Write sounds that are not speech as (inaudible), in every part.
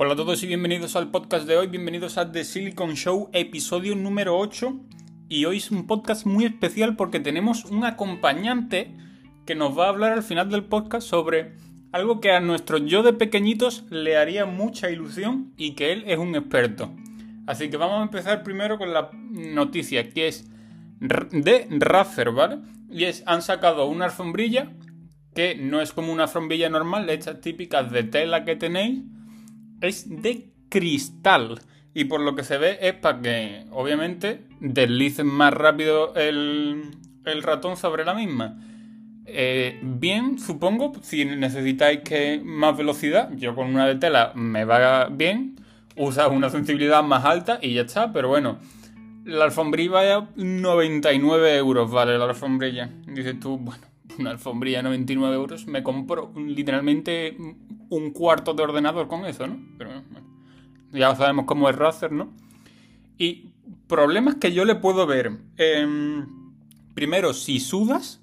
Hola a todos y bienvenidos al podcast de hoy, bienvenidos a The Silicon Show, episodio número 8. Y hoy es un podcast muy especial porque tenemos un acompañante que nos va a hablar al final del podcast sobre algo que a nuestro yo de pequeñitos le haría mucha ilusión y que él es un experto. Así que vamos a empezar primero con la noticia que es de Razer, ¿vale? Y es, han sacado una alfombrilla que no es como una alfombrilla normal, estas típicas de tela que tenéis, es de cristal. Y por lo que se ve es para que, obviamente, deslicen más rápido el, ratón sobre la misma. Eh, bien, supongo, si necesitáis que más velocidad, yo con una de tela me va bien, usa una sensibilidad más alta y ya está, pero bueno, la alfombrilla a 99 euros, vale, la alfombrilla. Dices tú, bueno, una alfombrilla a 99 euros, me compro literalmente un cuarto de ordenador con eso, ¿no? Pero ya sabemos cómo es Razer, ¿no? Y problemas que yo le puedo ver. Em, primero, si sudas,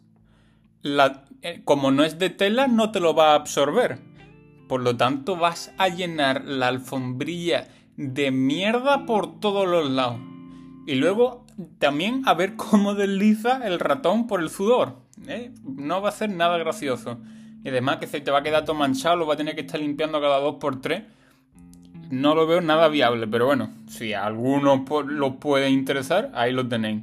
eh, como no es de tela, no te lo va a absorber. Por lo tanto, vas a llenar la alfombrilla de mierda por todos los lados. Y luego también a ver cómo desliza el ratón por el sudor. ¿Eh? No va a ser nada gracioso. Y además que se te va a quedar todo manchado, lo va a tener que estar limpiando cada 2x3. No lo veo nada viable, pero bueno, si a algunos lo puede interesar, ahí lo tenéis.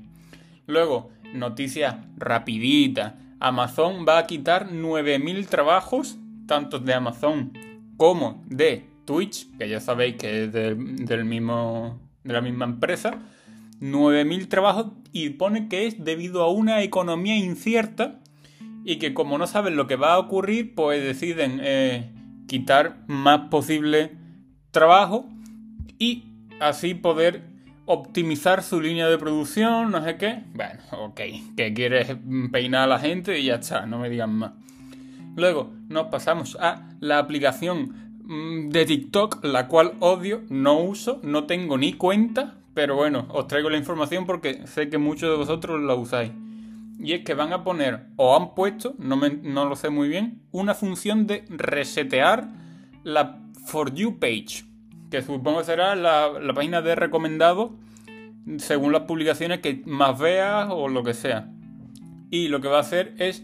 Luego, noticia rapidita. Amazon va a quitar 9.000 trabajos, tanto de Amazon como de Twitch, que ya sabéis que es del mismo, de la misma empresa. 9.000 trabajos y pone que es debido a una economía incierta y que como no saben lo que va a ocurrir, pues deciden eh, quitar más posible trabajo y así poder optimizar su línea de producción, no sé qué. Bueno, ok, que quieres peinar a la gente y ya está, no me digan más. Luego nos pasamos a la aplicación mm, de TikTok, la cual odio, no uso, no tengo ni cuenta, pero bueno, os traigo la información porque sé que muchos de vosotros la usáis. Y es que van a poner, o han puesto, no, no lo sé muy bien, una función de resetear la For You page. Que supongo será la, la página de recomendado según las publicaciones que más veas o lo que sea. Y lo que va a hacer es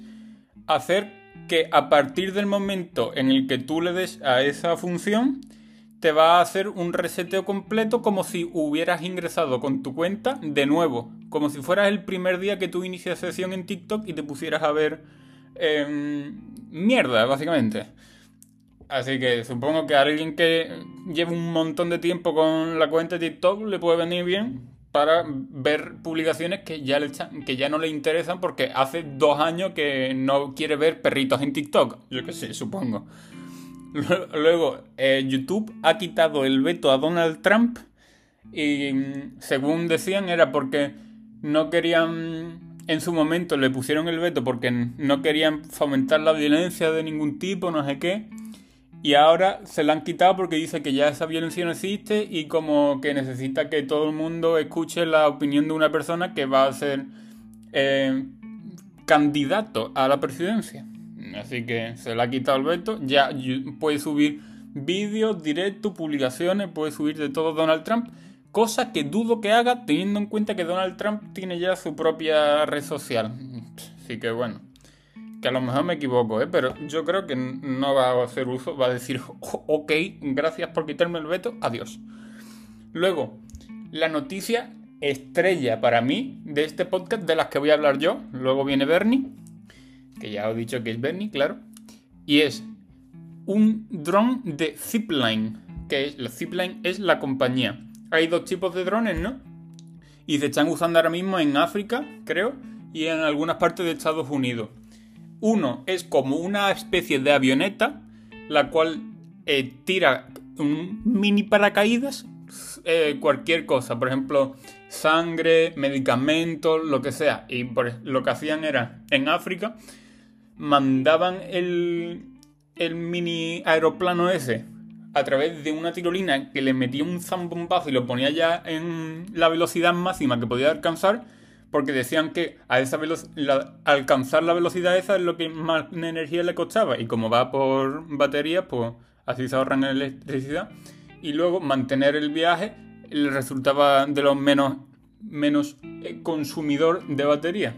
hacer que a partir del momento en el que tú le des a esa función, te va a hacer un reseteo completo como si hubieras ingresado con tu cuenta de nuevo. Como si fueras el primer día que tú inicias sesión en TikTok y te pusieras a ver em, mierda, básicamente. Así que supongo que a alguien que lleve un montón de tiempo con la cuenta de TikTok le puede venir bien para ver publicaciones que ya, le, que ya no le interesan porque hace dos años que no quiere ver perritos en TikTok. Yo qué sé, supongo. Luego, eh, YouTube ha quitado el veto a Donald Trump y mm, según decían era porque no querían, en su momento le pusieron el veto porque no querían fomentar la violencia de ningún tipo, no sé qué. Y ahora se la han quitado porque dice que ya esa violencia no existe y como que necesita que todo el mundo escuche la opinión de una persona que va a ser eh, candidato a la presidencia. Así que se le ha quitado el veto. Ya puede subir vídeos, directos, publicaciones, puede subir de todo Donald Trump. Cosa que dudo que haga teniendo en cuenta que Donald Trump tiene ya su propia red social. Así que bueno, que a lo mejor me equivoco, ¿eh? pero yo creo que no va a hacer uso, va a decir, ok, gracias por quitarme el veto, adiós. Luego, la noticia estrella para mí de este podcast de las que voy a hablar yo. Luego viene Bernie que ya os he dicho que es Bernie, claro, y es un dron de Zipline, que es, la Zipline es la compañía. Hay dos tipos de drones, ¿no? Y se están usando ahora mismo en África, creo, y en algunas partes de Estados Unidos. Uno es como una especie de avioneta, la cual eh, tira un mini paracaídas, eh, cualquier cosa, por ejemplo, sangre, medicamentos, lo que sea. Y lo que hacían era, en África, mandaban el, el mini aeroplano ese a través de una tirolina que le metía un zambombazo y lo ponía ya en la velocidad máxima que podía alcanzar, porque decían que a esa velocidad, alcanzar la velocidad esa es lo que más energía le costaba, y como va por batería, pues así se ahorran electricidad. y luego mantener el viaje le resultaba de los menos, menos eh, consumidor de batería.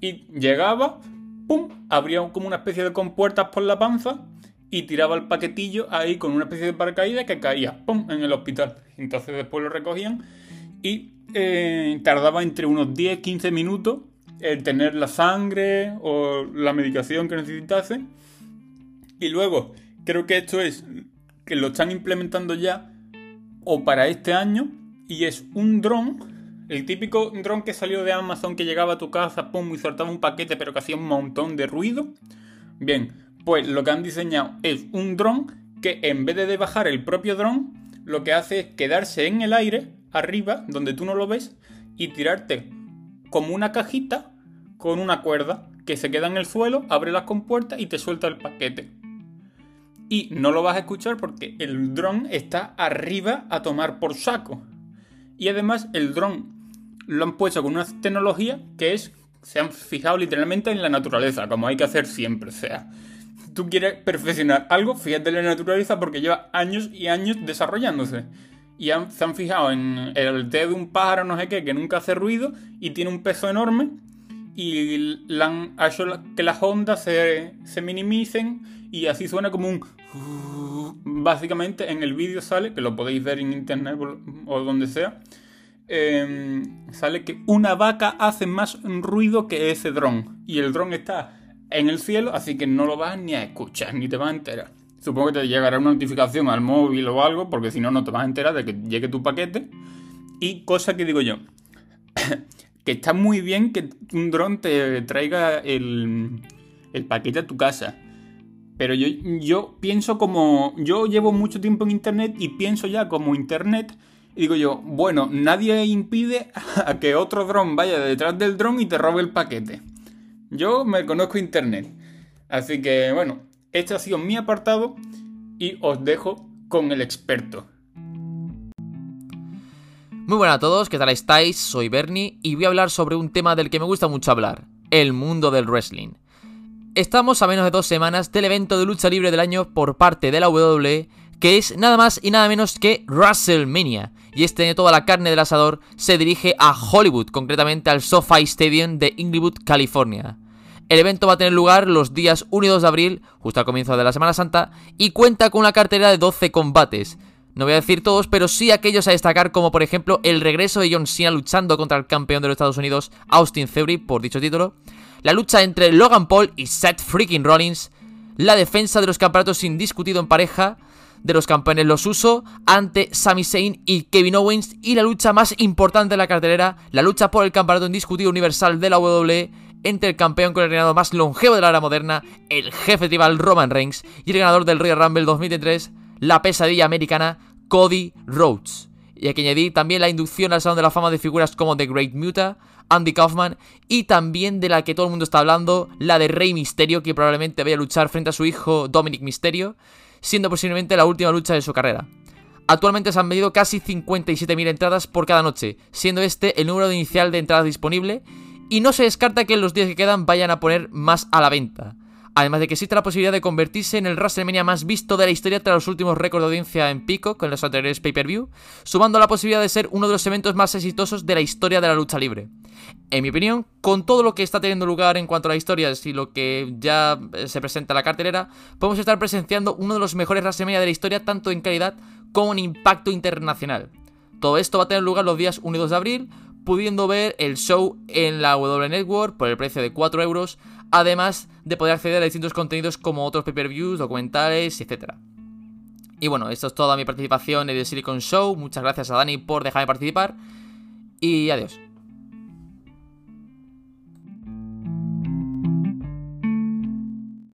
Y llegaba, ¡pum! Abría como una especie de compuertas por la panza y tiraba el paquetillo ahí con una especie de paracaídas que caía, ¡pum! en el hospital. Entonces después lo recogían y eh, tardaba entre unos 10-15 minutos el tener la sangre o la medicación que necesitase. Y luego, creo que esto es que lo están implementando ya o para este año y es un dron, el típico dron que salió de Amazon que llegaba a tu casa, pum, y soltaba un paquete pero que hacía un montón de ruido. Bien, pues lo que han diseñado es un dron que en vez de bajar el propio dron, lo que hace es quedarse en el aire, arriba, donde tú no lo ves, y tirarte como una cajita con una cuerda que se queda en el suelo, abre las compuertas y te suelta el paquete. Y no lo vas a escuchar porque el dron está arriba a tomar por saco. Y además el dron lo han puesto con una tecnología que es, se han fijado literalmente en la naturaleza, como hay que hacer siempre. O sea, tú quieres perfeccionar algo, fíjate en la naturaleza porque lleva años y años desarrollándose. Y se han fijado en el té de un pájaro, no sé qué, que nunca hace ruido y tiene un peso enorme. Y han hecho que las ondas se, se minimicen y así suena como un... (laughs) Básicamente en el vídeo sale, que lo podéis ver en internet o donde sea, em, sale que una vaca hace más ruido que ese dron. Y el dron está en el cielo, así que no lo vas ni a escuchar, ni te vas a enterar. Supongo que te llegará una notificación al móvil o algo, porque si no, no te vas a enterar de que llegue tu paquete. Y cosa que digo yo, (coughs) que está muy bien que un dron te traiga el, el paquete a tu casa. Pero yo, yo pienso como. Yo llevo mucho tiempo en internet y pienso ya como internet. Y digo yo, bueno, nadie impide (laughs) a que otro dron vaya detrás del dron y te robe el paquete. Yo me conozco internet. Así que bueno, este ha sido mi apartado y os dejo con el experto. Muy buenas a todos, ¿qué tal estáis? Soy Bernie y voy a hablar sobre un tema del que me gusta mucho hablar, el mundo del wrestling. Estamos a menos de dos semanas del evento de lucha libre del año por parte de la WWE, que es nada más y nada menos que WrestleMania. Y este de toda la carne del asador se dirige a Hollywood, concretamente al SoFi Stadium de Inglewood, California. El evento va a tener lugar los días 1 y 2 de abril, justo al comienzo de la Semana Santa, y cuenta con una cartera de 12 combates. No voy a decir todos, pero sí aquellos a destacar como por ejemplo el regreso de John Cena luchando contra el campeón de los Estados Unidos, Austin Theory, por dicho título, la lucha entre Logan Paul y Seth Freaking Rollins, la defensa de los campeonatos indiscutido en pareja, de los campeones los uso ante Sami Zayn y Kevin Owens y la lucha más importante de la cartelera, la lucha por el campeonato indiscutido universal de la WWE entre el campeón con el reinado más longevo de la era moderna, el jefe tribal Roman Reigns y el ganador del Royal Rumble 2003, la pesadilla americana Cody Rhodes. Y aquí añadir también la inducción al Salón de la Fama de figuras como The Great Muta, Andy Kaufman y también de la que todo el mundo está hablando, la de Rey Misterio, que probablemente vaya a luchar frente a su hijo Dominic Misterio, siendo posiblemente la última lucha de su carrera. Actualmente se han medido casi 57.000 entradas por cada noche, siendo este el número inicial de entradas disponible, y no se descarta que en los días que quedan vayan a poner más a la venta. Además de que existe la posibilidad de convertirse en el WrestleMania más visto de la historia tras los últimos récords de audiencia en pico con los anteriores pay-per-view, sumando la posibilidad de ser uno de los eventos más exitosos de la historia de la lucha libre. En mi opinión, con todo lo que está teniendo lugar en cuanto a las historias y lo que ya eh, se presenta en la cartelera, podemos estar presenciando uno de los mejores WrestleMania de la historia tanto en calidad como en impacto internacional. Todo esto va a tener lugar los días 1 y 2 de abril, pudiendo ver el show en la W Network por el precio de 4 euros, además de poder acceder a distintos contenidos como otros pay-per-views, documentales, etc. Y bueno, esto es toda mi participación en el Silicon Show. Muchas gracias a Dani por dejarme participar. Y adiós.